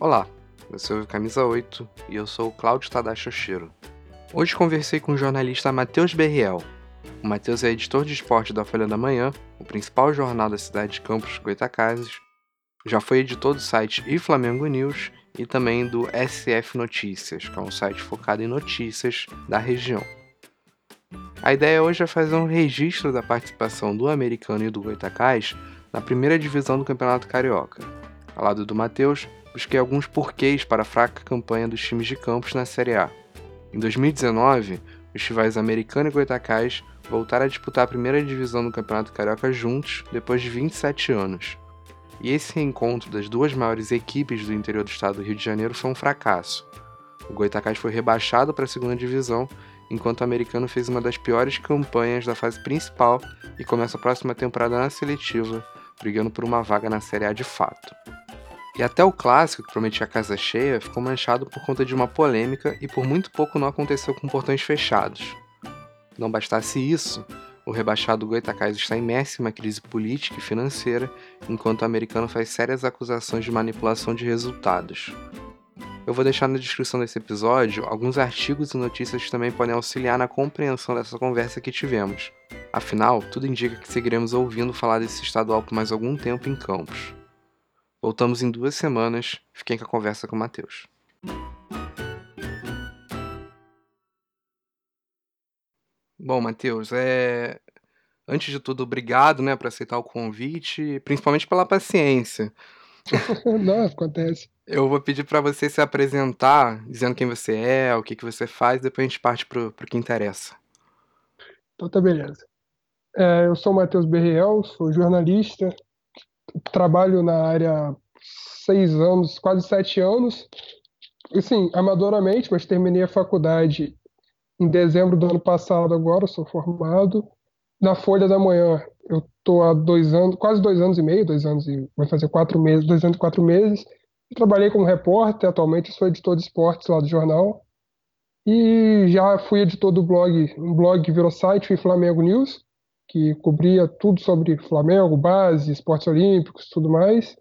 Olá, eu sou o Camisa 8 e eu sou o Cláudio Tadashi Oshiro. Hoje conversei com o jornalista Matheus Berriel. O Matheus é editor de esporte da Folha da Manhã, o principal jornal da cidade de Campos Goitacazes, já foi editor do site e Flamengo News e também do SF Notícias, que é um site focado em notícias da região. A ideia hoje é fazer um registro da participação do americano e do Goitacás na primeira divisão do Campeonato Carioca. Ao lado do Matheus, busquei alguns porquês para a fraca campanha dos times de campos na Série A. Em 2019, os rivais americano e Goitacás voltaram a disputar a primeira divisão do Campeonato Carioca juntos depois de 27 anos. E esse reencontro das duas maiores equipes do interior do estado do Rio de Janeiro foi um fracasso. O Goitacás foi rebaixado para a segunda divisão, enquanto o americano fez uma das piores campanhas da fase principal e começa a próxima temporada na seletiva, brigando por uma vaga na Série A de fato. E até o clássico, que prometia casa cheia, ficou manchado por conta de uma polêmica e por muito pouco não aconteceu com portões fechados. Não bastasse isso, o rebaixado Goitacás está imerso em uma crise política e financeira, enquanto o americano faz sérias acusações de manipulação de resultados. Eu vou deixar na descrição desse episódio alguns artigos e notícias que também podem auxiliar na compreensão dessa conversa que tivemos. Afinal, tudo indica que seguiremos ouvindo falar desse estadual por mais algum tempo em Campos. Voltamos em duas semanas. Fiquem com a conversa com o Matheus. Bom, Matheus, é... antes de tudo, obrigado né, por aceitar o convite, principalmente pela paciência. Não, acontece. Eu vou pedir para você se apresentar, dizendo quem você é, o que, que você faz, depois a gente parte para o que interessa. Então tá beleza. É, eu sou o Matheus Berriel, sou jornalista, trabalho na área seis anos, quase sete anos. E sim, amadoramente, mas terminei a faculdade em dezembro do ano passado agora, sou formado. Na Folha da Manhã, eu estou há dois anos, quase dois anos e meio, dois anos e vai fazer quatro meses, dois anos e quatro meses. Eu trabalhei como repórter, atualmente sou editor de esportes lá do jornal. E já fui editor do blog, um blog que virou site, o Flamengo News, que cobria tudo sobre Flamengo, base, esportes olímpicos, tudo mais.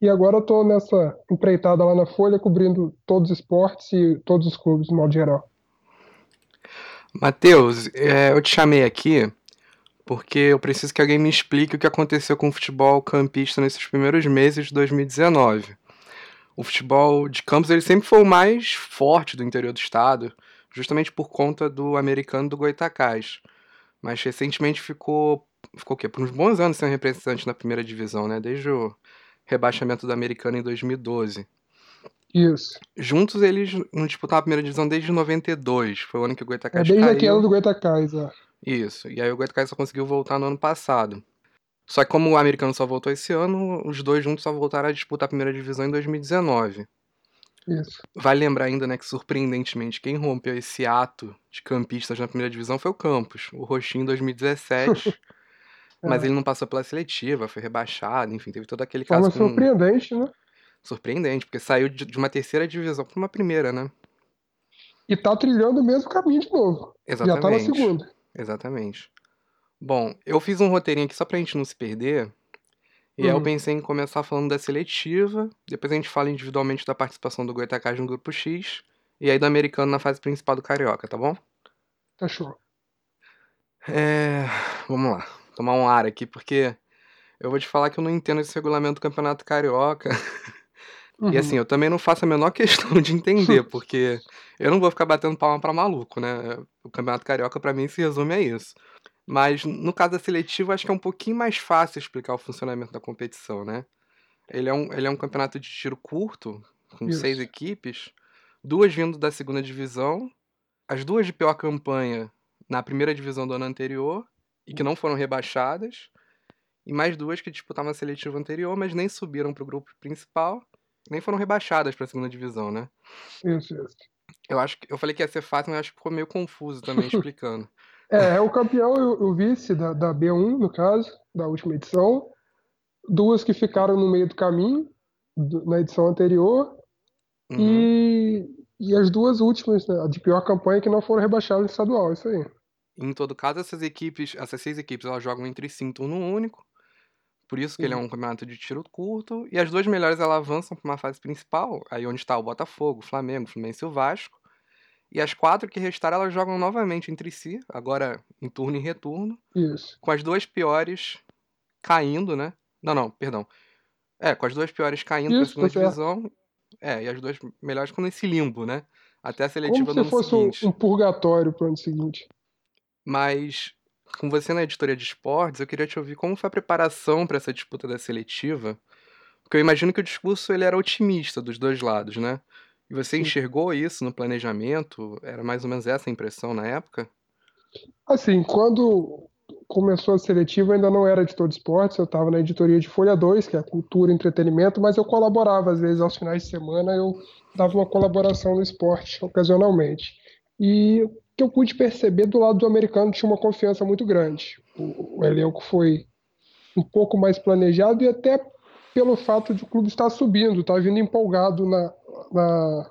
E agora estou nessa empreitada lá na Folha, cobrindo todos os esportes e todos os clubes, no modo geral. Matheus, é, eu te chamei aqui porque eu preciso que alguém me explique o que aconteceu com o futebol campista nesses primeiros meses de 2019. O futebol de campos ele sempre foi o mais forte do interior do estado, justamente por conta do americano do Goitacás. Mas recentemente ficou, ficou o quê? Por uns bons anos sem representante na primeira divisão, né? Desde o rebaixamento do americano em 2012. Isso. Juntos eles não disputaram a primeira divisão desde 92. Foi o ano que o Goitacás é desde caiu. aquele ano do Goitacás, é. Isso. E aí o Goitacás só conseguiu voltar no ano passado. Só que como o americano só voltou esse ano, os dois juntos só voltaram a disputar a primeira divisão em 2019. Isso. Vale lembrar ainda, né, que surpreendentemente quem rompeu esse ato de campistas na primeira divisão foi o Campos, o Roxinho em 2017. é. Mas ele não passou pela seletiva, foi rebaixado, enfim, teve todo aquele caso. Forma com... surpreendente, né? surpreendente, porque saiu de, uma terceira divisão para uma primeira, né? E tá trilhando o mesmo caminho de novo. Exatamente. Já tá na segunda. Exatamente. Bom, eu fiz um roteirinho aqui só pra gente não se perder. E uhum. aí eu uhum. pensei em começar falando da seletiva, depois a gente fala individualmente da participação do Goitacás no grupo X, e aí do americano na fase principal do Carioca, tá bom? Tá show. É... Vamos lá, tomar um ar aqui, porque eu vou te falar que eu não entendo esse regulamento do Campeonato Carioca. Uhum. E assim, eu também não faço a menor questão de entender, porque eu não vou ficar batendo palma pra maluco, né? O Campeonato Carioca, para mim, se resume a isso. Mas no caso da seletiva, acho que é um pouquinho mais fácil explicar o funcionamento da competição, né? Ele é um, ele é um campeonato de tiro curto, com isso. seis equipes, duas vindo da segunda divisão, as duas de pior campanha na primeira divisão do ano anterior, e que não foram rebaixadas, e mais duas que disputavam a seletiva anterior, mas nem subiram para o grupo principal nem foram rebaixadas para a segunda divisão, né? Isso, isso. Eu acho que eu falei que ia ser fácil, mas acho que ficou meio confuso também explicando. É, é o campeão e o vice da, da B1, no caso, da última edição. Duas que ficaram no meio do caminho, do, na edição anterior. Uhum. E, e as duas últimas, né, de pior campanha, que não foram rebaixadas no estadual, isso aí. Em todo caso, essas equipes, essas seis equipes, elas jogam entre si em turno único Por isso que ele é um campeonato de tiro curto. E as duas melhores elas avançam para uma fase principal, aí onde está o Botafogo, o Flamengo, o Fluminense e o Vasco. E as quatro que restaram, elas jogam novamente entre si, agora em turno e retorno. Isso. Com as duas piores caindo, né? Não, não, perdão. É, com as duas piores caindo para a segunda tá divisão. É, e as duas melhores ficam nesse limbo, né? Até a seletiva Como do se fosse seguinte. um purgatório pro ano seguinte. Mas, com você na editoria de esportes, eu queria te ouvir como foi a preparação para essa disputa da seletiva. Porque eu imagino que o discurso ele era otimista dos dois lados, né? E você enxergou isso no planejamento? Era mais ou menos essa a impressão na época? Assim, quando começou a seletiva, eu ainda não era editor de esportes, eu estava na editoria de Folha 2, que é cultura e entretenimento, mas eu colaborava, às vezes, aos finais de semana, eu dava uma colaboração no esporte, ocasionalmente. E o que eu pude perceber do lado do americano tinha uma confiança muito grande. O, o elenco foi um pouco mais planejado e até pelo fato de o clube estar subindo, estar vindo empolgado na, na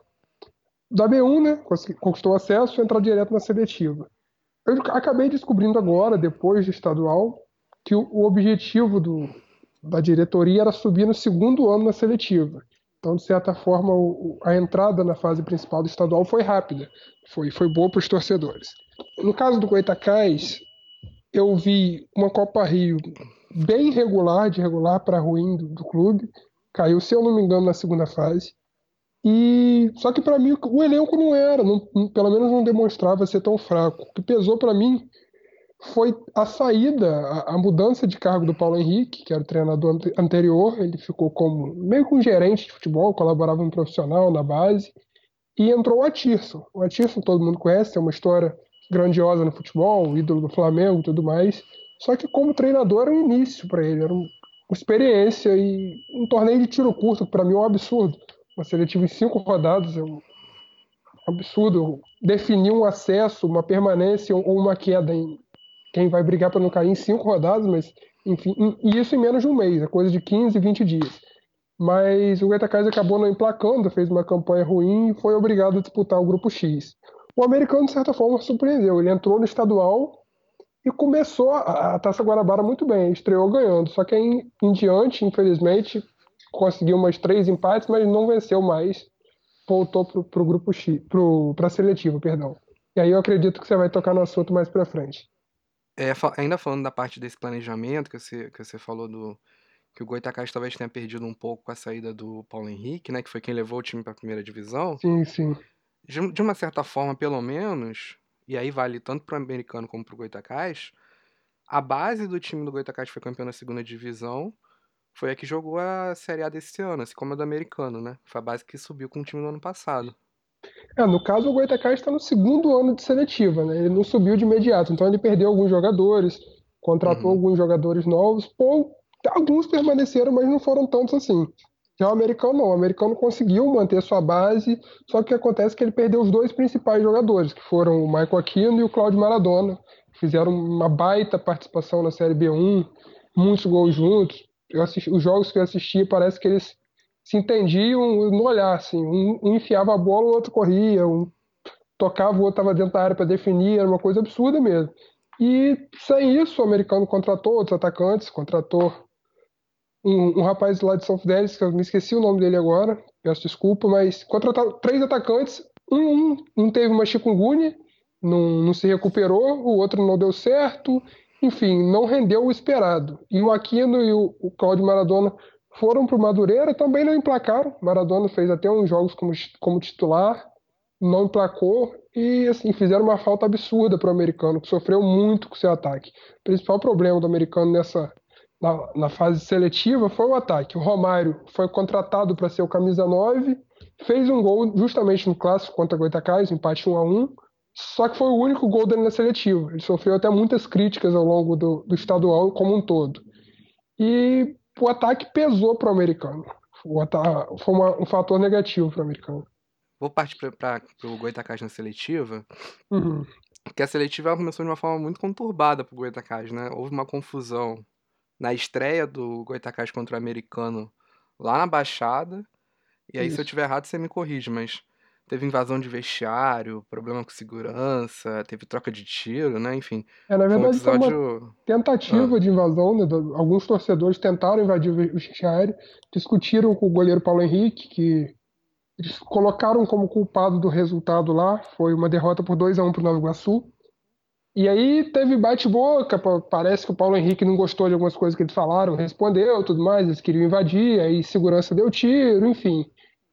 da B1, né? Conquistou acesso, entrar direto na seletiva. Eu acabei descobrindo agora, depois do estadual, que o, o objetivo do, da diretoria era subir no segundo ano na seletiva. Então, de certa forma, o, a entrada na fase principal do estadual foi rápida, foi, foi boa para os torcedores. No caso do Goitacás, eu vi uma Copa Rio bem regular, de regular para ruim do, do clube, caiu, se eu não me engano, na segunda fase. E só que para mim o elenco não era, não, pelo menos não demonstrava ser tão fraco. O que pesou para mim foi a saída, a, a, mudança de cargo do Paulo Henrique, que era o treinador anterior. Ele ficou como meio que um gerente de futebol, colaborava um profissional na base. E entrou o Atirson. O Atirson todo mundo conhece, é uma história grandiosa no futebol, ídolo do Flamengo e tudo mais. Só que como treinador era um início para ele, era uma experiência e um torneio de tiro curto, para mim é um absurdo uma seletiva em cinco rodadas é um absurdo. Definir um acesso, uma permanência ou uma queda em quem vai brigar para não cair em cinco rodadas, mas enfim, e isso em menos de um mês, é coisa de 15, 20 dias. Mas o Goitacás acabou não emplacando, fez uma campanha ruim e foi obrigado a disputar o grupo X. O americano, de certa forma, surpreendeu. Ele entrou no estadual e começou a, Taça Guarabara muito bem, estreou ganhando. Só que em diante, infelizmente, conseguiu umas três empates, mas não venceu mais. Voltou para o grupo X, para a seletiva, perdão. E aí eu acredito que você vai tocar no assunto mais para frente. É, ainda falando da parte desse planejamento que você, que você falou do que o Goitacás talvez tenha perdido um pouco com a saída do Paulo Henrique, né, que foi quem levou o time para a primeira divisão. Sim, sim. De, de, uma certa forma, pelo menos, e aí vale tanto para o americano como para o Goitacás, a base do time do Goitacás foi campeão na segunda divisão foi a que jogou a Série A desse ano, assim como a do americano, né? Foi a base que subiu com o time no ano passado. É, no caso, o Goitacás está no segundo ano de seletiva, né? Ele não subiu de imediato, então ele perdeu alguns jogadores, contratou uhum. alguns jogadores novos, ou alguns permaneceram, mas não foram tantos assim. Já o americano não, o americano conseguiu manter sua base, só que o que acontece é que ele perdeu os dois principais jogadores, que foram o Michael Aquino e o Claudio Maradona. Fizeram uma baita participação na Série B1, muitos gols juntos, eu assisti, os jogos que eu assisti parece que eles se entendiam no olhar, assim, um, um enfiava a bola, o outro corria, um tocava, o outro estava dentro da área para definir, era uma coisa absurda mesmo. E sem isso, o americano contratou outros atacantes, contratou um, um rapaz lá de São Fidélis, que eu me esqueci o nome dele agora, peço desculpa, mas contratou três atacantes, um, um, um teve uma chikungunya, não, não se recuperou, o outro não deu certo, enfim, não rendeu o esperado. E o Aquino e o, o Cláudio Maradona foram para o Madureira, também não emplacaram. Maradona fez até uns jogos como, como titular, não emplacou e assim fizeram uma falta absurda para o americano, que sofreu muito com seu ataque. O principal problema do americano nessa na, na fase seletiva foi o ataque. O Romário foi contratado para ser o camisa 9, fez um gol justamente no clássico contra o Goitacás, empate 1 a 1 só que foi o único gol dele na seletiva. Ele sofreu até muitas críticas ao longo do, do estadual como um todo. E o ataque pesou para o americano. O ataque, foi uma, um fator negativo para o americano. Vou partir para o Goitacás na seletiva. Uhum. Porque a seletiva começou de uma forma muito conturbada para o Goitacás, né? Houve uma confusão na estreia do Goitacás contra o americano lá na Baixada. E aí, Isso. se eu tiver errado, você me corrige, mas teve invasão de vestiário, problema com segurança, teve troca de tiro, né? Enfim. É, na verdade, foi, um episódio... uma tentativa ah. de invasão, né? Alguns torcedores tentaram invadir o vestiário, discutiram com o goleiro Paulo Henrique, que eles colocaram como culpado do resultado lá, foi uma derrota por 2 a 1 para o Nova Iguaçu. E aí teve bate-boca, parece que o Paulo Henrique não gostou de algumas coisas que eles falaram, respondeu, tudo mais, eles queriam invadir, aí segurança deu tiro, enfim.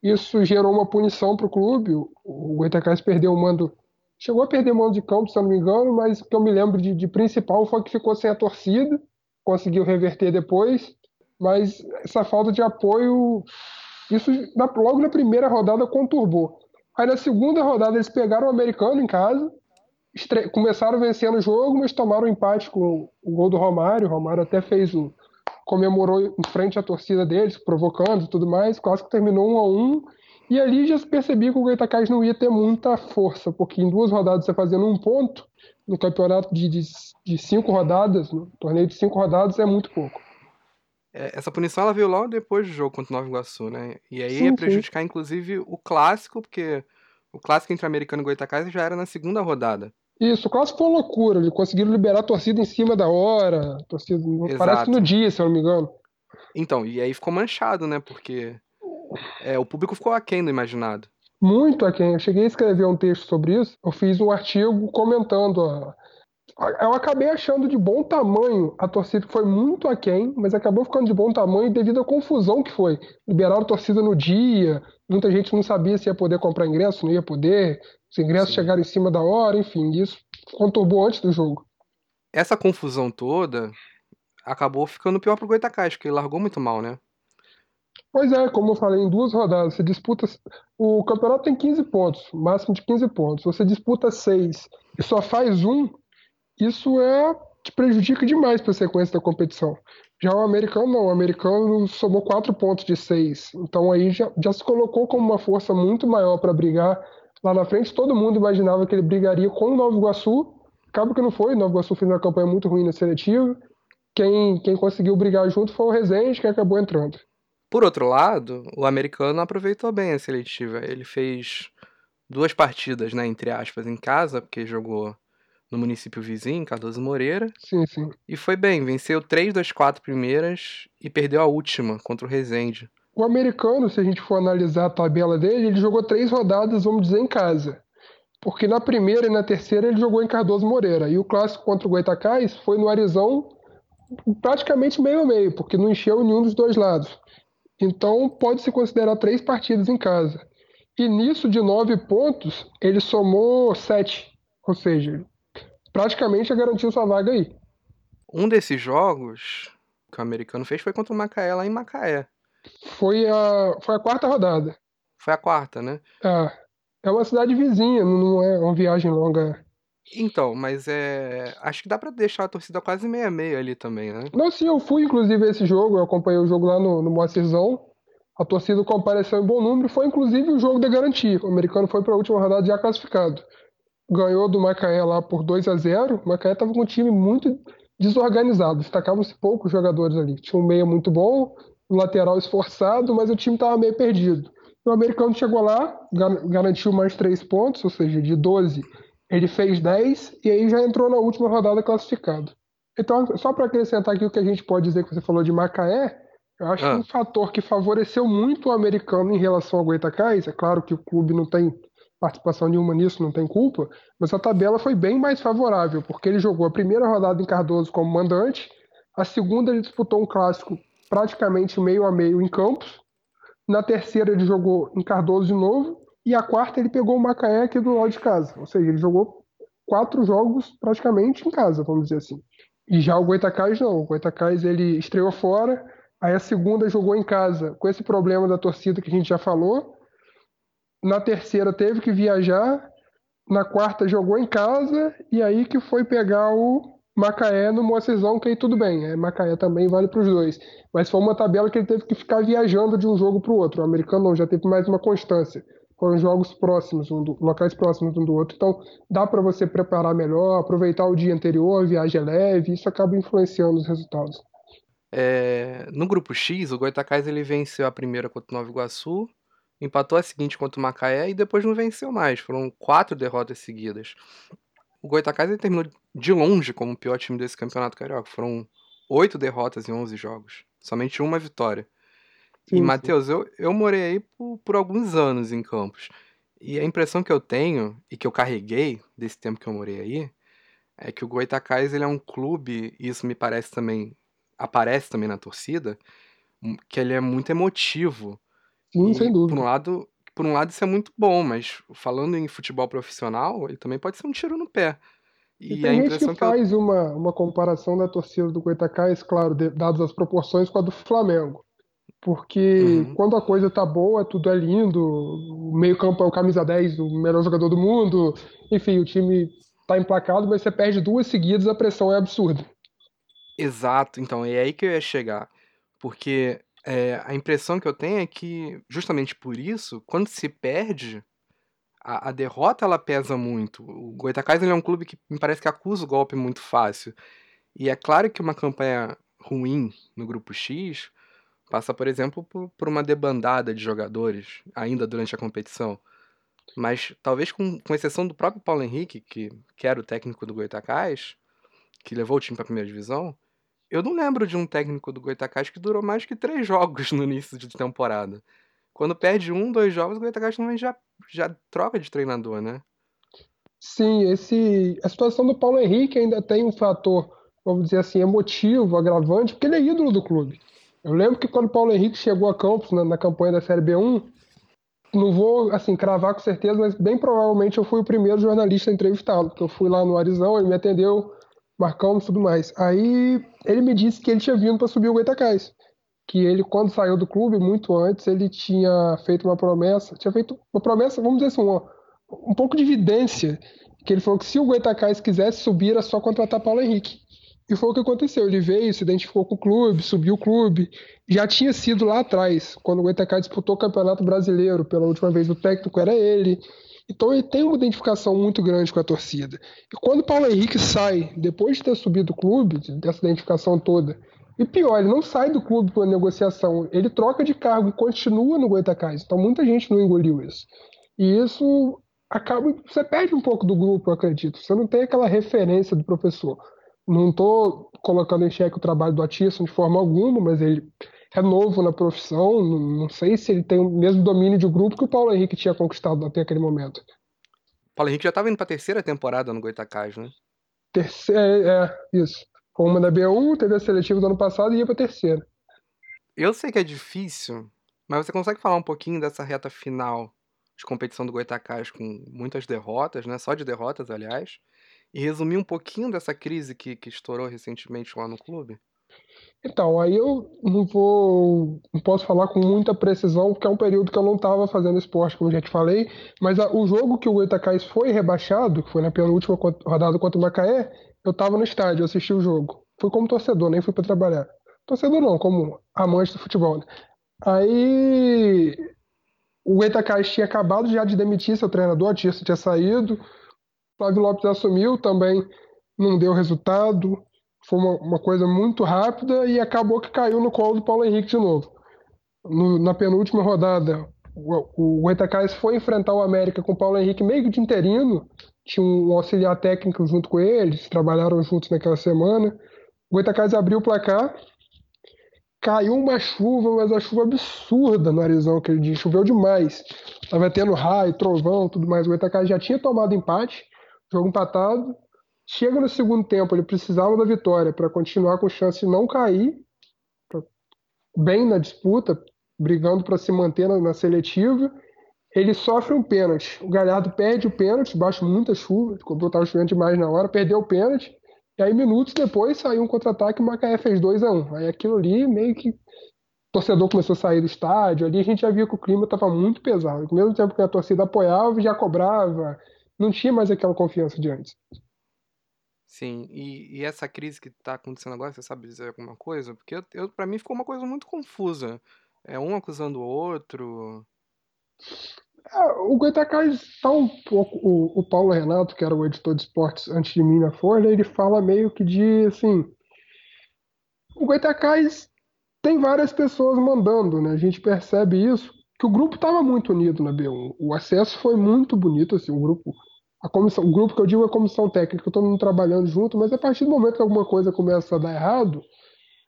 Isso gerou uma punição para o clube, o Goitacás perdeu o mando, chegou a perder o mando de campo, se eu não me engano, mas o que eu me lembro de, de principal foi que ficou sem a torcida, conseguiu reverter depois, mas essa falta de apoio isso logo na primeira rodada conturbou. Aí na segunda rodada eles pegaram o americano em casa, começaram vencendo o jogo, mas tomaram um empate com o gol do Romário. O Romário até fez o. comemorou em frente à torcida deles, provocando e tudo mais. Quase que terminou um a um. E ali já se percebia que o Goitacás não ia ter muita força, porque em duas rodadas você fazendo um ponto, no campeonato de, de, de cinco rodadas, no torneio de cinco rodadas, é muito pouco. É, essa punição ela veio logo depois do jogo contra o Nova Iguaçu, né? E aí sim, ia prejudicar, sim. inclusive, o clássico, porque o clássico entre Americano e Goitacás já era na segunda rodada. Isso, o clássico foi uma loucura. Eles conseguiram liberar a torcida em cima da hora. Torcida, parece que no dia, se eu não me engano. Então, e aí ficou manchado, né? Porque é, o público ficou aquém do imaginado. Muito aquém. Eu cheguei a escrever um texto sobre isso. Eu fiz um artigo comentando a, eu acabei achando de bom tamanho a torcida que foi muito aquém, mas acabou ficando de bom tamanho devido à confusão que foi. Liberaram a torcida no dia, muita gente não sabia se ia poder comprar ingresso, não ia poder, os ingressos Sim. chegaram em cima da hora, enfim, isso conturbou antes do jogo. Essa confusão toda acabou ficando pior pro Goitacás, porque ele largou muito mal, né? Pois é, como eu falei, em duas rodadas, você disputa. O campeonato tem 15 pontos, máximo de 15 pontos. Você disputa 6 e só faz um, isso é te prejudica demais para a sequência da competição. Já o americano não, o americano somou quatro pontos de seis, então aí já, já se colocou como uma força muito maior para brigar lá na frente. Todo mundo imaginava que ele brigaria com o Nova Iguaçu, acaba que não foi. O Nova Iguaçu fez uma campanha muito ruim na seletiva. Quem, quem conseguiu brigar junto foi o Rezende, que acabou entrando. Por outro lado, o americano aproveitou bem a seletiva. Ele fez duas partidas, né, entre aspas, em casa, porque jogou no município vizinho, Cardoso Moreira. Sim, sim. E foi bem, venceu três das quatro primeiras e perdeu a última contra o Resende. O americano, se a gente for analisar a tabela dele, ele jogou três rodadas, vamos dizer, em casa. Porque na primeira e na terceira ele jogou em Cardoso Moreira. E o clássico contra o Goitacás foi no Arizão praticamente meio a meio, porque não encheu nenhum dos dois lados. Então pode-se considerar três partidas em casa. E nisso, de nove pontos, ele somou sete. Ou seja, praticamente já garantiu sua vaga aí. Um desses jogos que o americano fez foi contra o Macaé lá em Macaé. Foi a, foi a quarta rodada. Foi a quarta, né? É. É uma cidade vizinha, não é uma viagem longa. Então, mas é. Acho que dá para deixar a torcida quase meia-meia ali também, né? Não, sim, eu fui inclusive a esse jogo, eu acompanhei o jogo lá no, no Moacirzão. A torcida compareceu em bom número, foi inclusive o jogo da garantia. O americano foi para a última rodada já classificado ganhou do Macaé lá por 2 a 0 O Macaé estava com um time muito desorganizado, destacavam-se poucos jogadores ali. Tinha um meia muito bom, lateral esforçado, mas o time estava meio perdido. O americano chegou lá, garantiu mais três pontos, ou seja, de 12 ele fez 10 e aí já entrou na última rodada classificado. Então, só para acrescentar aqui o que a gente pode dizer que você falou de Macaé, eu acho ah. que um fator que favoreceu muito o americano em relação ao Goitacás, é claro que o clube não tem participação nenhuma nisso, não tem culpa, mas a tabela foi bem mais favorável, porque ele jogou a primeira rodada em Cardoso como mandante, a segunda ele disputou um clássico praticamente meio a meio em Campos, na terceira ele jogou em Cardoso de novo, e a quarta ele pegou o Macaé aqui do lado de casa, ou seja, ele jogou quatro jogos praticamente em casa, vamos dizer assim. E já o Goitacás não, o Goitacás ele estreou fora, aí a segunda jogou em casa, com esse problema da torcida que a gente já falou, na terceira teve que viajar, na quarta jogou em casa. E aí que foi pegar o Macaé no Mocezão, que aí tudo bem, é, Macaé também vale para os dois. Mas foi uma tabela que ele teve que ficar viajando de um jogo para o outro. O americano não, já teve mais uma constância. Foram jogos próximos, um do, locais próximos um do outro. Então dá para você preparar melhor, aproveitar o dia anterior, a viagem é leve, isso acaba influenciando os resultados. É, no grupo X, o Goitacás ele venceu a primeira contra o Nova Iguaçu, empatou a seguinte contra o Macaé e depois não venceu mais. Foram quatro derrotas seguidas. O Goitacás terminou de longe como o pior time desse campeonato carioca. Foram oito derrotas em 11 jogos. Somente uma vitória. Sim, e, Matheus, eu, eu morei aí por, por alguns anos em Campos. E a impressão que eu tenho, e que eu carreguei desse tempo que eu morei aí, é que o Goitacás ele é um clube, e isso me parece também, aparece também na torcida, hum, que ele é muito emotivo. Sim, e, sem dúvida. Por um, lado, por um lado isso é muito bom, mas falando em futebol profissional, ele também pode ser um tiro no pé. E, e tem gente que, que faz eu... uma, uma comparação da torcida do Goitacás, claro, dadas as proporções, com a do Flamengo. Porque uhum. quando a coisa tá boa, tudo é lindo, o meio-campo é o camisa 10, o melhor jogador do mundo, enfim, o time tá emplacado, mas você perde duas seguidas, a pressão é absurda. Exato, então é aí que eu ia chegar. Porque é, a impressão que eu tenho é que, justamente por isso, quando se perde, a, a derrota ela pesa muito. O Goitacás é um clube que me parece que acusa o golpe muito fácil. E é claro que uma campanha ruim no grupo X passa, por exemplo, por, por uma debandada de jogadores ainda durante a competição. Mas talvez com, com exceção do próprio Paulo Henrique, que, que era o técnico do Goitacás, que levou o time para a primeira divisão, eu não lembro de um técnico do Goitacás que durou mais que três jogos no início de temporada. Quando perde um, dois jogos, o Goitacás também já, já troca de treinador, né? Sim, esse, a situação do Paulo Henrique ainda tem um fator, vamos dizer assim, emotivo, agravante, porque ele é ídolo do clube. Eu lembro que quando o Paulo Henrique chegou a Campos na, na campanha da Série B1, não vou assim cravar com certeza, mas bem provavelmente eu fui o primeiro jornalista a entrevistá-lo, porque eu fui lá no Arizão, ele me atendeu, marcamos tudo mais. Aí ele me disse que ele tinha vindo para subir o Goitacás, que ele quando saiu do clube muito antes ele tinha feito uma promessa, tinha feito uma promessa, vamos dizer assim, um pouco de evidência, que ele falou que se o Goitacás quisesse subir era só contratar Paulo Henrique. E foi o que aconteceu. Ele veio, se identificou com o clube, subiu o clube. Já tinha sido lá atrás, quando o Goitacá disputou o Campeonato Brasileiro. Pela última vez, o técnico era ele. Então ele tem uma identificação muito grande com a torcida. E quando o Paulo Henrique sai, depois de ter subido o clube, dessa identificação toda, e pior, ele não sai do clube por negociação, ele troca de cargo e continua no Goitacás. Então muita gente não engoliu isso. E isso acaba. Você perde um pouco do grupo, eu acredito. Você não tem aquela referência do professor. Não estou colocando em xeque o trabalho do Atisson de forma alguma, mas ele é novo na profissão. Não sei se ele tem o mesmo domínio de grupo que o Paulo Henrique tinha conquistado até aquele momento. O Paulo Henrique já estava indo para a terceira temporada no Goitacás, né? Terceira, é, é, isso. Com uma da B1, teve a seletiva do ano passado e ia para a terceira. Eu sei que é difícil, mas você consegue falar um pouquinho dessa reta final de competição do Goitacás com muitas derrotas, né? Só de derrotas, aliás e resumir um pouquinho dessa crise que, que estourou recentemente lá no clube? Então, aí eu não vou, não posso falar com muita precisão, porque é um período que eu não estava fazendo esporte, como já te falei, mas a, o jogo que o Goitacás foi rebaixado, que foi na penúltima rodada contra o Macaé, eu estava no estádio, eu assisti o jogo. Fui como torcedor, nem fui para trabalhar. Torcedor não, como amante do futebol. Né? Aí o Goitacás tinha acabado já de demitir seu treinador, Tirso tinha saído, Flávio Lopes assumiu, também não deu resultado. Foi uma, uma, coisa muito rápida e acabou que caiu no colo do Paulo Henrique de novo. No, na penúltima rodada, o, o foi enfrentar o América com o Paulo Henrique meio de interino. Tinha um auxiliar técnico junto com eles, trabalharam juntos naquela semana. O Goitacás abriu o placar, caiu uma chuva, mas a chuva absurda no Arizão aquele dia, choveu demais. Tava tendo raio, trovão, tudo mais. O Goitacás já tinha tomado empate jogo empatado. Chega no segundo tempo, ele precisava da vitória para continuar com chance de não cair, bem na disputa, brigando para se manter na, na, seletiva. Ele sofre um pênalti. O Galhardo perde o pênalti, baixo muita chuva, estava chovendo demais na hora, perdeu o pênalti. E aí, minutos depois, saiu um contra-ataque e o Macaé fez 2 a 1 um. Aí aquilo ali meio que. O torcedor começou a sair do estádio, ali a gente já via que o clima estava muito pesado. Ao mesmo tempo que a torcida apoiava, já cobrava, não tinha mais aquela confiança de antes. Sim, e, e essa crise que está acontecendo agora, você sabe dizer alguma coisa? Porque eu, eu para mim ficou uma coisa muito confusa. É um acusando o outro. É, o Goitacás está um pouco. O, o, Paulo Renato, que era o editor de esportes antes de mim na Folha, ele fala meio que de assim. O Goitacás tem várias pessoas mandando, né? A gente percebe isso que o grupo estava muito unido na B1. O acesso foi muito bonito, assim, o grupo. A comissão, o grupo que eu digo é a comissão técnica, todo mundo trabalhando junto, mas a partir do momento que alguma coisa começa a dar errado,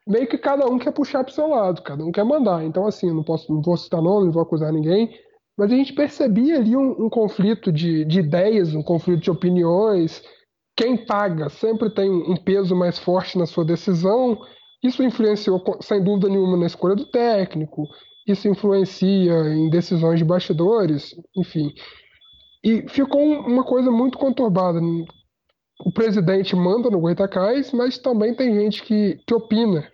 meio que cada um quer puxar para o seu lado, cada um quer mandar. Então, assim, não posso, não vou citar nome, não vou acusar ninguém, mas a gente percebia ali um, um conflito de, de, ideias, um conflito de opiniões. Quem paga sempre tem um peso mais forte na sua decisão. Isso influenciou, sem dúvida nenhuma, na escolha do técnico. Isso influencia em decisões de bastidores, enfim. E ficou uma coisa muito conturbada. O presidente manda no Goitacás, mas também tem gente que, que opina.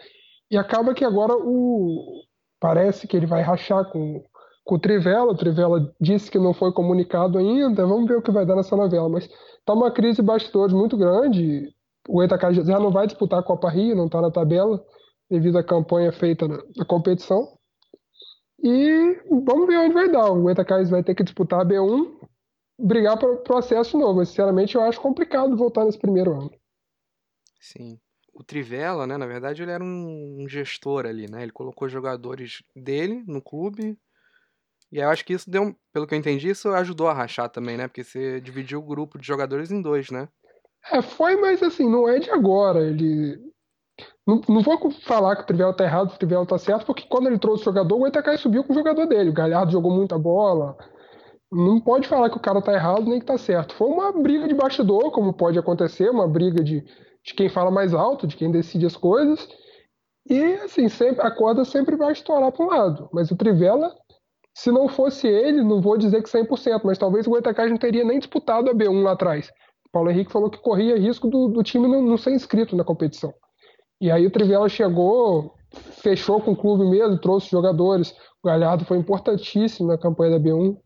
E acaba que agora o parece que ele vai rachar com com o Trivela. O Trivela disse que não foi comunicado ainda. Vamos ver o que vai dar nessa novela. Mas está uma crise bastidores muito grande. O Itacar já não vai disputar a Copa Rio, não está na tabela, devido à campanha feita na, na competição. E vamos ver onde vai dar. O Itacar vai ter que disputar a B1, brigar para o acesso novo. Mas, sinceramente, eu acho complicado voltar nesse primeiro ano. Sim. O Trivela, né, na verdade, ele era um gestor ali, né? Ele colocou jogadores dele no clube, e eu acho que isso deu, pelo que eu entendi, isso ajudou a rachar também, né? Porque você dividiu o grupo de jogadores em dois, né? É, foi, mas assim, não é de agora. Ele. Não, não vou falar que o Trivial tá errado, o Trivial tá certo, porque quando ele trouxe o jogador, o Itakai subiu com o jogador dele. O Galhardo jogou muita bola. Não pode falar que o cara tá errado nem que tá certo. Foi uma briga de bastidor, como pode acontecer, uma briga de, de quem fala mais alto, de quem decide as coisas. E assim, sempre, a corda sempre vai estourar para um lado. Mas o Trivela se não fosse ele, não vou dizer que 100%, mas talvez o Goitacás não teria nem disputado a B1 lá atrás. O Paulo Henrique falou que corria risco do, do time não, não, ser inscrito na competição. E aí o Trivela chegou, fechou com o clube mesmo, trouxe jogadores. O Galhardo foi importantíssimo na campanha da B1.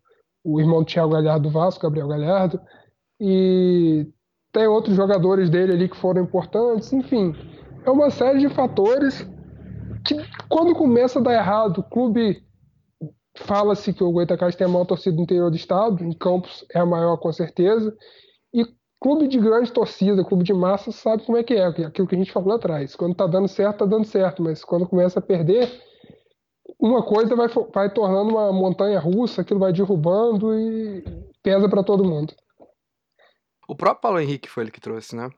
O irmão do Thiago Galhardo do Vasco, Gabriel Galhardo. E tem outros jogadores dele ali que foram importantes. Enfim, é uma série de fatores que, quando começa a dar errado, o clube Fala-se que o Goitacás tem a maior torcida do interior do estado, em Campos é a maior com certeza. E clube de grande torcida, clube de massa, sabe como é que é, aquilo que a gente falou atrás. Quando tá dando certo, tá dando certo, mas quando começa a perder, uma coisa vai, vai tornando uma montanha russa, aquilo vai derrubando e pesa para todo mundo. O próprio Paulo Henrique foi ele que trouxe, né?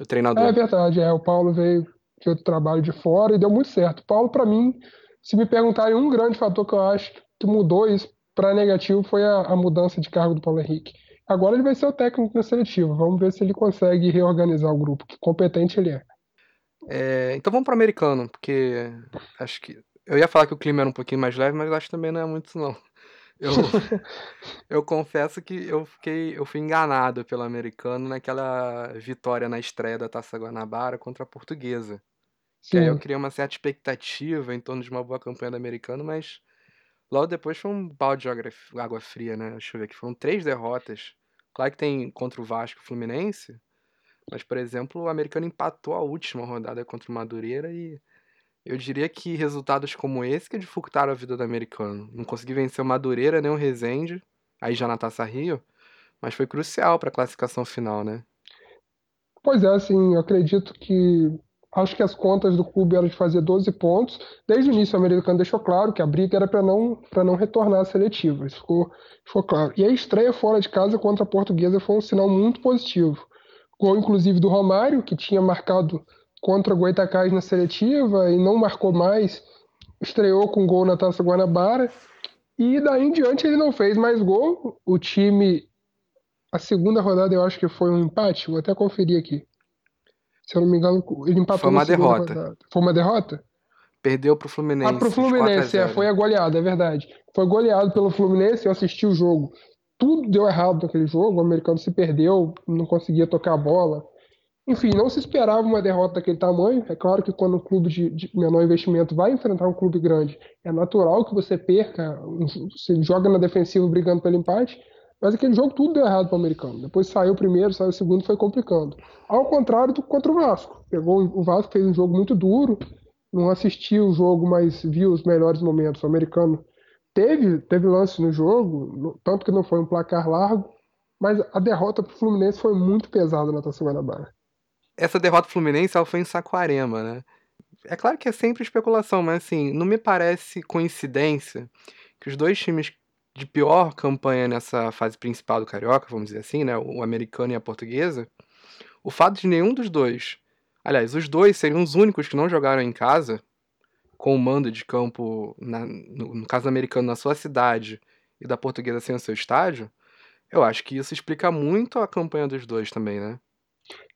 O treinador. É verdade, é. O Paulo veio de outro trabalho de fora e deu muito certo. O Paulo, para mim, se me perguntarem um grande fator que eu acho que mudou isso para negativo foi a, a, mudança de cargo do Paulo Henrique. Agora ele vai ser o técnico na seletiva. Vamos ver se ele consegue reorganizar o grupo, que competente ele é. é então vamos para o americano, porque acho que eu ia falar que o clima era um pouquinho mais leve, mas acho que também não é muito não. Eu, eu confesso que eu fiquei, eu fui enganado pelo americano naquela vitória na estreia da Taça Guanabara contra a Portuguesa. Que aí eu criei uma certa expectativa em torno de uma boa campanha do americano, mas logo depois foi um balde de água fria, né? Deixa eu ver aqui. Foram três derrotas. Claro que tem contra o Vasco e o Fluminense, mas, por exemplo, o americano empatou a última rodada contra o Madureira e eu diria que resultados como esse que dificultaram a vida do americano. Não consegui vencer o Madureira nem o Resende, aí já na Taça Rio, mas foi crucial para a classificação final, né? Pois é, assim, eu acredito que Acho que as contas do clube eram de fazer 12 pontos. Desde o início, o americano deixou claro que a briga era para não, não retornar à seletiva. Isso ficou, ficou claro. E a estreia fora de casa contra a Portuguesa foi um sinal muito positivo. Gol, inclusive, do Romário, que tinha marcado contra o Goitacás na seletiva e não marcou mais. Estreou com gol na Taça Guanabara. E daí em diante ele não fez mais gol. O time, a segunda rodada eu acho que foi um empate. Vou até conferir aqui. Se eu não me engano, ele empatou Foi uma derrota. Rodada. Foi uma derrota? Perdeu pro Fluminense. Ah, pro Fluminense, é, foi a goleada, é verdade. Foi goleado pelo Fluminense, eu assisti o jogo. Tudo deu errado naquele jogo, o americano se perdeu, não conseguia tocar a bola. Enfim, não se esperava uma derrota daquele tamanho. É claro que quando um clube de, de, menor investimento vai enfrentar um clube grande, é natural que você perca, você joga na defensiva brigando pelo empate. Mas aquele jogo tudo deu errado para o americano. Depois saiu o primeiro, saiu o segundo, foi complicando. Ao contrário do contra o Vasco. Pegou o Vasco, fez um jogo muito duro, não assistiu o jogo, mas viu os melhores momentos. O americano teve, teve lance no jogo, tanto que não foi um placar largo, mas a derrota para o Fluminense foi muito pesada na Taça Guanabara. Essa derrota Fluminense ela foi em Saquarema, né? É claro que é sempre especulação, mas assim, não me parece coincidência que os dois times de pior campanha nessa fase principal do Carioca, vamos dizer assim, né, o americano e a portuguesa, o fato de nenhum dos dois, aliás, os dois seriam os únicos que não jogaram em casa, com o mando de campo, na, no, no caso do americano, na sua cidade e da portuguesa sem o seu estádio, eu acho que isso explica muito a campanha dos dois também, né?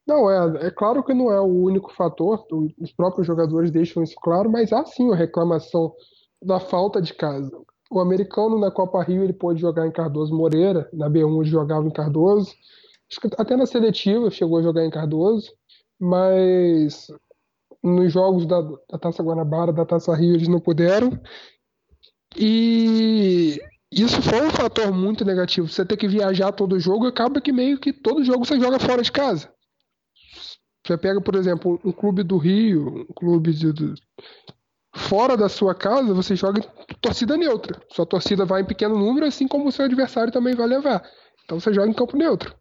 Não, é, é claro que não é o único fator, os próprios jogadores deixam isso claro, mas há sim a reclamação da falta de casa. O americano na Copa Rio ele pôde jogar em Cardoso Moreira, na B1 ele jogava em Cardoso, até na seletiva chegou a jogar em Cardoso, mas nos jogos da, da Taça Guanabara, da Taça Rio, eles não puderam. E isso foi um fator muito negativo. Você ter que viajar todo jogo, acaba que meio que todo jogo você joga fora de casa. Você pega, por exemplo, um clube do Rio, um clube de, de, fora da sua casa, você joga em torcida neutra. Sua torcida vai em pequeno número, assim como o seu adversário também vai levar. Então você joga em campo neutro.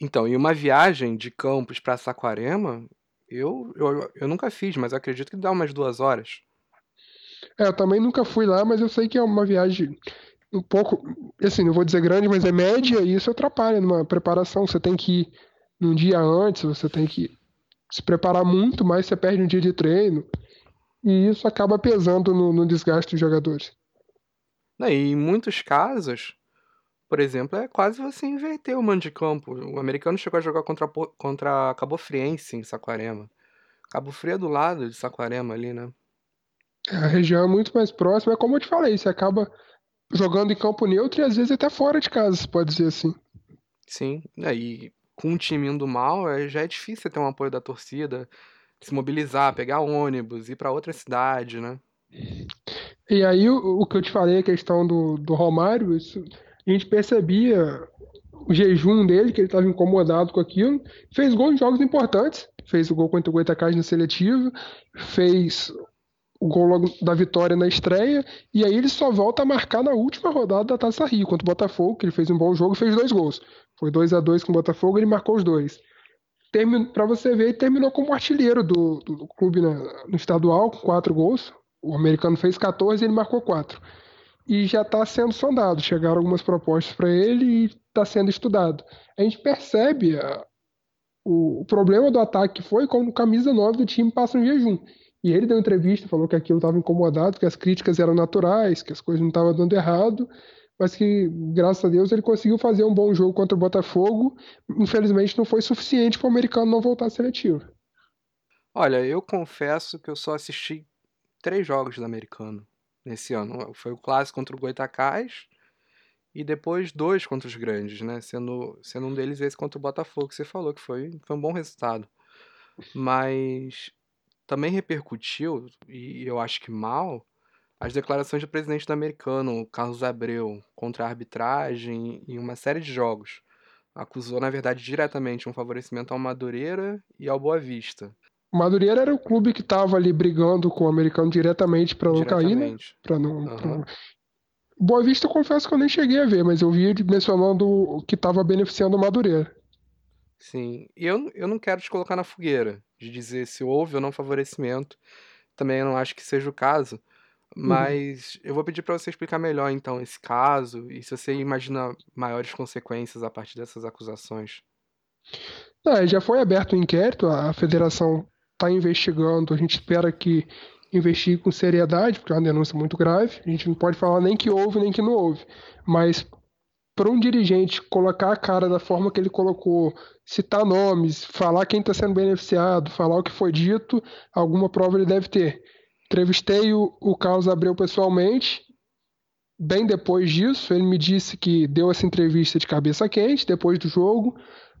Então, e uma viagem de Campos para Saquarema, eu, eu, eu nunca fiz, mas acredito que dá umas duas horas. É, eu também nunca fui lá, mas eu sei que é uma viagem um pouco, assim, não vou dizer grande, mas é média e isso atrapalha numa preparação. Você tem que ir num dia antes, você tem que se preparar muito mais, você perde um dia de treino. E isso acaba pesando no, no desgaste dos jogadores. E em muitos casos, por exemplo, é quase você inverter o mando de campo. O americano chegou a jogar contra, contra Cabo Friense em Saquarema. Cabo Frio é do lado de Saquarema ali, né? A região é muito mais próxima, é como eu te falei, você acaba jogando em campo neutro e às vezes até fora de casa, se pode dizer assim. Sim, e com um time indo mal, é, já é difícil ter um apoio da torcida, se mobilizar, pegar ônibus, ir para outra cidade, né? E aí o, o, que eu te falei, a questão do, do Romário, isso, a gente percebia o jejum dele, que ele estava incomodado com aquilo, fez gol em jogos importantes, fez o gol contra o Goitacás na seletiva, fez o gol logo da vitória na estreia, e aí ele só volta a marcar na última rodada da Taça Rio, contra o Botafogo, que ele fez um bom jogo e fez dois gols. Foi 2 a 2 com o Botafogo, ele marcou os dois. Para você ver, ele terminou como artilheiro do, do, clube no estadual, com quatro gols. O americano fez 14 e ele marcou quatro. E já está sendo sondado. Chegaram algumas propostas para ele e está sendo estudado. A gente percebe a, o, o, problema do ataque foi quando camisa 9 do time passa no jejum. E ele deu entrevista, falou que aquilo estava incomodado, que as críticas eram naturais, que as coisas não estavam dando errado, mas que, graças a Deus, ele conseguiu fazer um bom jogo contra o Botafogo. Infelizmente, não foi suficiente para o americano não voltar à seletiva. Olha, eu confesso que eu só assisti três jogos do americano nesse ano. Foi o clássico contra o Goitacás e depois dois contra os grandes, né? Sendo, sendo um deles esse contra o Botafogo, que você falou que foi, foi um bom resultado. Mas também repercutiu, e eu acho que mal, as declarações do presidente do americano, Carlos Abreu, contra a arbitragem em uma série de jogos. Acusou, na verdade, diretamente um favorecimento ao Madureira e ao Boa Vista. O Madureira era o clube que estava ali brigando com o americano diretamente para não cair, né? Pra não, uhum. pra... Boa Vista, eu confesso que eu nem cheguei a ver, mas eu vi mencionando o que estava beneficiando o Madureira. Sim, e eu, eu não quero te colocar na fogueira de dizer se houve ou não favorecimento. Também não acho que seja o caso. Uhum. Mas uhum. eu vou pedir para você explicar melhor então esse caso e se você imagina maiores consequências a partir dessas acusações. É, já foi aberto o um inquérito, a federação está investigando, a gente espera que investigue com seriedade, porque é uma denúncia muito grave. A gente não pode falar nem que houve nem que não houve, mas para um dirigente colocar a cara da forma que ele colocou, citar nomes, falar quem está sendo beneficiado, falar o que foi dito, alguma prova ele deve ter. Entrevistei o, o Carlos Abreu pessoalmente. Bem depois disso, ele me disse que deu essa entrevista de cabeça quente, depois do jogo,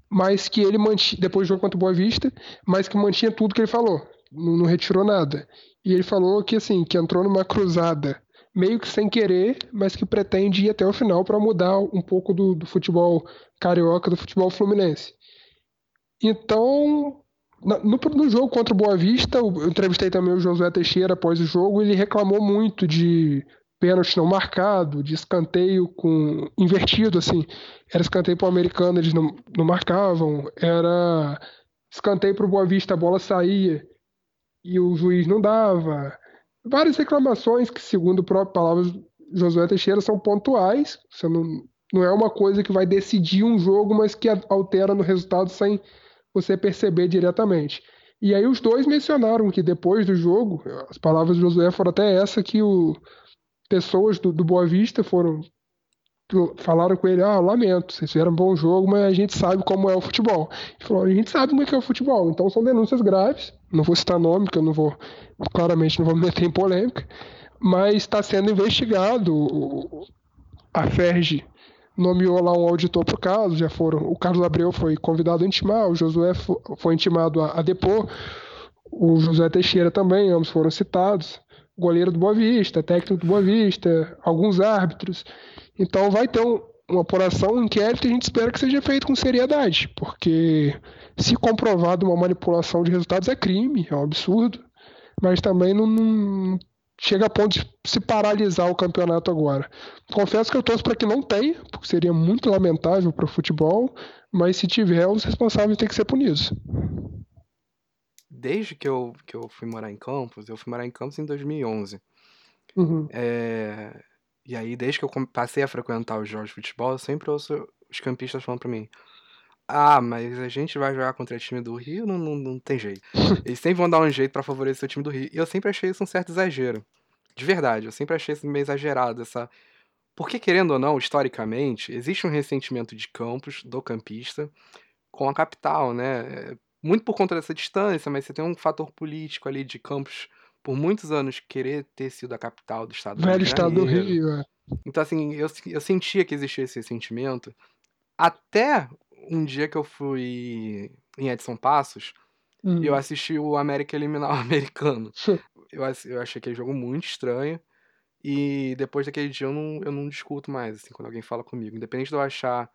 mas que ele mantinha, depois do jogo contra o Boa Vista, mas que mantinha tudo que ele falou, não, não retirou nada. E ele falou que assim, que entrou numa cruzada meio que sem querer, mas que pretende ir até o final para mudar um pouco do, do, futebol carioca, do futebol fluminense. Então, no, no, jogo contra o Boa Vista, eu entrevistei também o Josué Teixeira após o jogo, ele reclamou muito de pênalti não marcado, de escanteio com invertido, assim. Era escanteio para o americano, eles não, não marcavam, era escanteio para o Boa Vista, a bola saía e o juiz não dava várias reclamações que, segundo o próprio Palavras, Josué Teixeira são pontuais, você não, não é uma coisa que vai decidir um jogo, mas que altera no resultado sem você perceber diretamente. E aí os dois mencionaram que depois do jogo, as palavras de Josué foram até essa que o pessoas do, do Boa Vista foram falaram com ele, ah, lamento, vocês fizeram um bom jogo, mas a gente sabe como é o futebol. Ele falou, a gente sabe como é que é o futebol, então são denúncias graves, não vou citar nome, porque eu não vou, claramente não vou me meter em polêmica, mas está sendo investigado, a FERJ nomeou lá um auditor para o caso, já foram, o Carlos Abreu foi convidado a intimar, o Josué foi intimado a, a depor, o José Teixeira também, ambos foram citados, goleiro do Boa Vista, técnico do Boa Vista, alguns árbitros. Então vai ter um, uma apuração, um inquérito, e a gente espera que seja feito com seriedade, porque se comprovado uma manipulação de resultados é crime, é um absurdo, mas também não, não chega a ponto de se paralisar o campeonato agora. Confesso que eu torço para que não tenha, porque seria muito lamentável para o futebol, mas se tiver, os responsáveis têm que ser punidos desde que eu, que eu fui morar em Campos, eu fui morar em Campos em 2011. Uhum. É, e aí, desde que eu passei a frequentar os jogos de futebol, eu sempre ouço os campistas falando pra mim: Ah, mas a gente vai jogar contra o time do Rio, não, não, não tem jeito. Eles sempre vão dar um jeito para favorecer o time do Rio. E eu sempre achei isso um certo exagero. De verdade, eu sempre achei isso meio exagerado, essa. Porque, querendo ou não, historicamente, existe um ressentimento de campos, do campista, com a capital, né? Muito por conta dessa distância, mas você tem um fator político ali de Campos por muitos anos querer ter sido a capital do estado do Velho Rio. estado do Rio, é. Então, assim, eu, eu sentia que existia esse sentimento até um dia que eu fui em Edson Passos hum. e eu assisti o América eliminar o americano. eu, eu achei aquele jogo muito estranho. E depois daquele dia eu não, eu não discuto mais, assim, quando alguém fala comigo. Independente de eu achar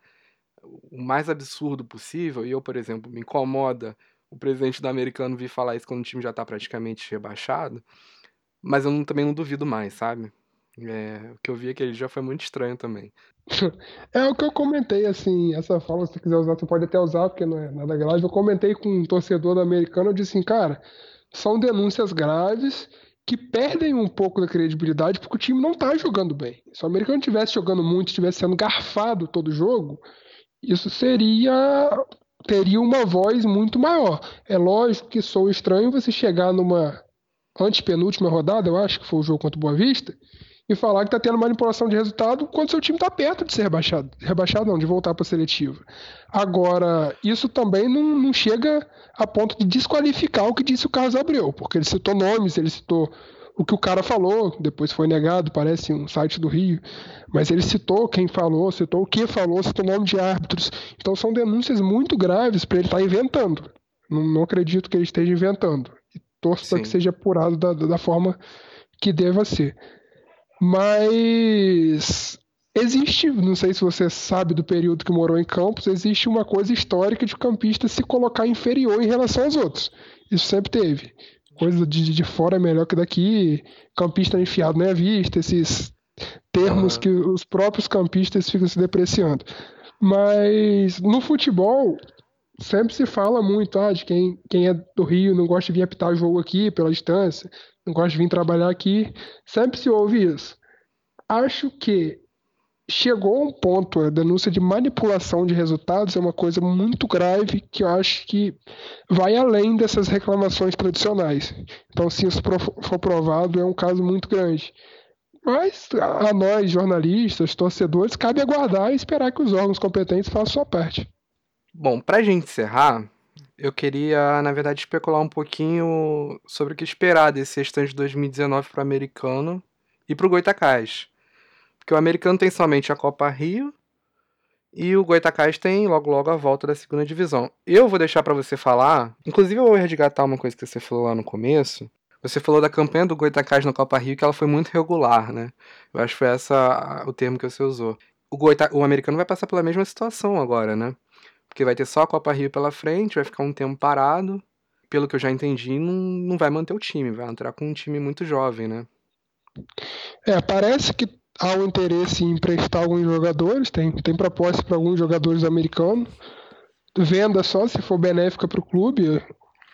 o mais absurdo possível, e eu, por exemplo, me incomoda o presidente do americano vir falar isso quando o time já tá praticamente rebaixado, mas eu não, também não duvido mais, sabe? É, o que eu vi aquele dia foi muito estranho também. É o que eu comentei, assim, essa fala, se você quiser usar, você pode até usar, porque não é nada grave. Eu comentei com um torcedor do americano, eu disse assim, cara, são denúncias graves que perdem um pouco da credibilidade porque o time não tá jogando bem. Se o americano estivesse jogando muito, estivesse sendo garfado todo jogo, isso seria teria uma voz muito maior. É lógico que sou estranho você chegar numa antepenúltima rodada, eu acho que foi o jogo contra o Boa Vista, e falar que está tendo manipulação de resultado quando seu time está perto de ser rebaixado. Rebaixado não, de voltar para a seletiva. Agora, isso também não, não chega a ponto de desqualificar o que disse o Carlos Abreu, porque ele citou nomes, ele citou o que o cara falou, depois foi negado, parece um site do Rio, mas ele citou quem falou, citou o que falou, citou o nome de árbitros. Então são denúncias muito graves para ele estar tá inventando. Não, não, acredito que ele esteja inventando. E torço para que seja apurado da, da forma que deva ser. Mas existe, não sei se você sabe do período que morou em Campos, existe uma coisa histórica de campista se colocar inferior em relação aos outros. Isso sempre teve coisa de, de fora é melhor que daqui, campista enfiado na vista, esses termos que os próprios campistas ficam se depreciando. Mas no futebol, sempre se fala muito ah, de quem, quem é do Rio não gosta de vir apitar jogo aqui pela distância, não gosta de vir trabalhar aqui. Sempre se ouve isso. Acho que chegou a um ponto, a denúncia de manipulação de resultados é uma coisa muito grave que eu acho que vai além dessas reclamações tradicionais. Então, se isso for provado, é um caso muito grande. Mas a nós, jornalistas, torcedores, cabe aguardar e esperar que os órgãos competentes façam sua parte. Bom, para a gente encerrar, eu queria, na verdade, especular um pouquinho sobre o que esperar desse restante de 2019 para o americano e para o Goitacás. Porque o americano tem somente a Copa Rio e o Goitacás tem logo logo a volta da segunda divisão. Eu vou deixar para você falar, inclusive eu vou resgatar uma coisa que você falou lá no começo. Você falou da campanha do Goitacás na Copa Rio que ela foi muito regular, né? Eu acho que foi essa o termo que você usou. O, Goita, o americano vai passar pela mesma situação agora, né? Porque vai ter só a Copa Rio pela frente, vai ficar um tempo parado. Pelo que eu já entendi, não, não vai manter o time, vai entrar com um time muito jovem, né? É, parece que há um interesse em emprestar alguns jogadores, tem, tem proposta para alguns jogadores americanos. Venda só se for benéfica para o clube.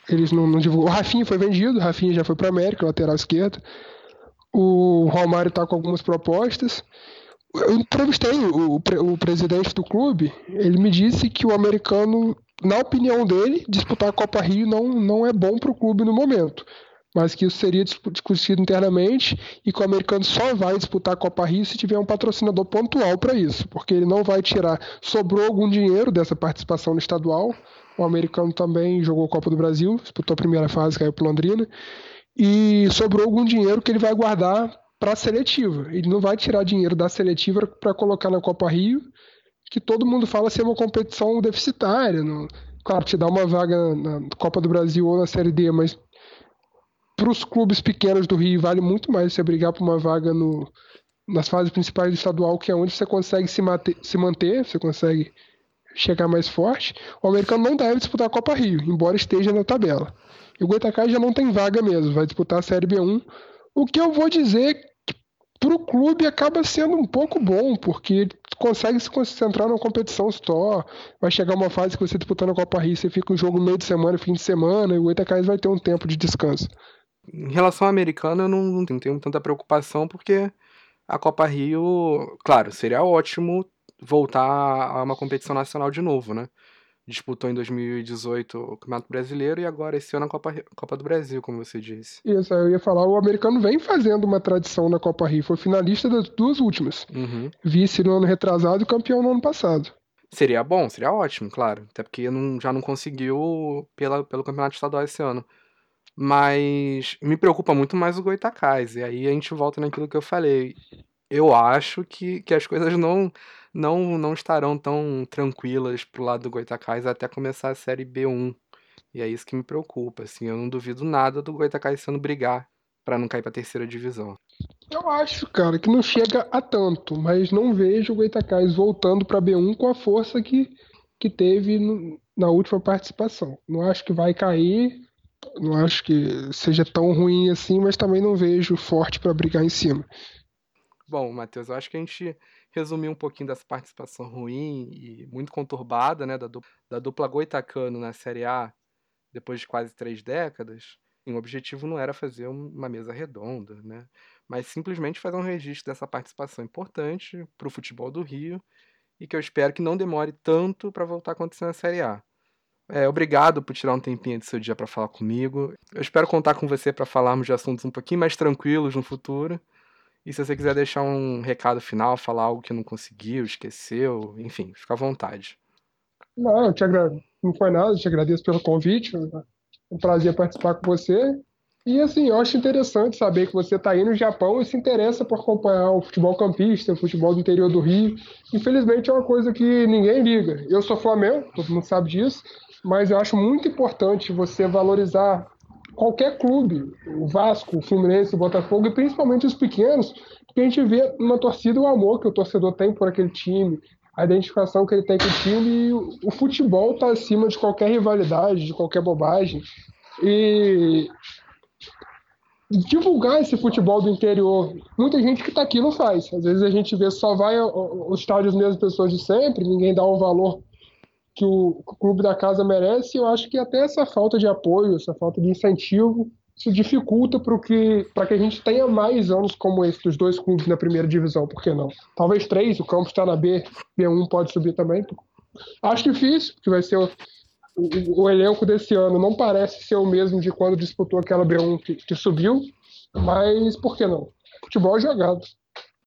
Eles não, não divulgam. O Rafinha foi vendido, o Rafinha já foi para América, lateral esquerdo. O Romário está com algumas propostas. Eu entrevistei o, o, presidente do clube, ele me disse que o americano, na opinião dele, disputar a Copa Rio não, não é bom para o clube no momento mas que isso seria discutido internamente e que o americano só vai disputar a Copa Rio se tiver um patrocinador pontual para isso, porque ele não vai tirar. Sobrou algum dinheiro dessa participação no estadual. O americano também jogou Copa do Brasil, disputou a primeira fase, caiu para Londrina. E sobrou algum dinheiro que ele vai guardar para a seletiva. Ele não vai tirar dinheiro da seletiva para colocar na Copa Rio, que todo mundo fala ser uma competição deficitária. Claro, te dá uma vaga na Copa do Brasil ou na Série D, mas para os clubes pequenos do Rio vale muito mais você brigar por uma vaga no, nas fases principais do estadual, que é onde você consegue se, mate, se manter, você consegue chegar mais forte. O americano não deve disputar a Copa Rio, embora esteja na tabela. E o Goitacai já não tem vaga mesmo, vai disputar a Série B1. O que eu vou dizer para o clube acaba sendo um pouco bom, porque consegue se concentrar na competição só. Vai chegar uma fase que você disputando a Copa Rio, você fica um jogo meio de semana, fim de semana, e o Goitacai vai ter um tempo de descanso. Em relação ao americano, eu não, não tenho tanta preocupação, porque a Copa Rio, claro, seria ótimo voltar a uma competição nacional de novo, né? Disputou em 2018 o Campeonato Brasileiro e agora esse ano a Copa, Copa do Brasil, como você disse. Isso, eu ia falar, o americano vem fazendo uma tradição na Copa Rio, foi finalista das duas últimas. Uhum. Vice no ano retrasado e campeão no ano passado. Seria bom, seria ótimo, claro. Até porque não, já não conseguiu pela, pelo Campeonato Estadual esse ano. Mas me preocupa muito mais o Goitacás. E aí a gente volta naquilo que eu falei. Eu acho que, que as coisas não, não, não estarão tão tranquilas pro lado do Goitacás até começar a Série B1. E é isso que me preocupa. Assim, eu não duvido nada do Goitacás sendo brigar para não cair para terceira divisão. Eu acho, cara, que não chega a tanto, mas não vejo o Goitacás voltando para B1 com a força que, que teve no, na última participação. Não acho que vai cair, não acho que seja tão ruim assim, mas também não vejo forte para brigar em cima. Bom, Matheus, eu acho que a gente resumiu um pouquinho dessa participação ruim e muito conturbada né, da, dupla, da dupla Goitacano na Série A depois de quase três décadas. E o objetivo não era fazer uma mesa redonda, né? mas simplesmente fazer um registro dessa participação importante para o futebol do Rio e que eu espero que não demore tanto para voltar a acontecer na Série A. É, obrigado por tirar um tempinho do seu dia para falar comigo. Eu espero contar com você para falarmos de assuntos um pouquinho mais tranquilos no futuro. E se você quiser deixar um recado final, falar algo que não conseguiu, esqueceu, enfim, fica à vontade. Não, te agradeço. Não foi nada, eu te agradeço pelo convite. Um prazer participar com você. E assim, eu acho interessante saber que você está aí no Japão e se interessa por acompanhar o futebol campista, o futebol do interior do Rio. Infelizmente é uma coisa que ninguém liga. Eu sou Flamengo, todo mundo sabe disso, mas eu acho muito importante você valorizar qualquer clube, o Vasco, o Fluminense, o Botafogo, e principalmente os pequenos, porque a gente vê numa torcida o amor que o torcedor tem por aquele time, a identificação que ele tem com o time, e o futebol está acima de qualquer rivalidade, de qualquer bobagem. E divulgar esse futebol do interior, muita gente que está aqui não faz. Às vezes a gente vê só vai aos estádios mesmas pessoas de sempre, ninguém dá o valor que o, clube da casa merece. Eu acho que até essa falta de apoio, essa falta de incentivo, isso dificulta para que, que a gente tenha mais anos como esse dos dois clubes na primeira divisão, por que não? Talvez três, o Campos está na B, B1 pode subir também. Acho difícil, porque vai ser o, o, o, elenco desse ano não parece ser o mesmo de quando disputou aquela B1 que, que subiu, mas por que não? Futebol é jogado.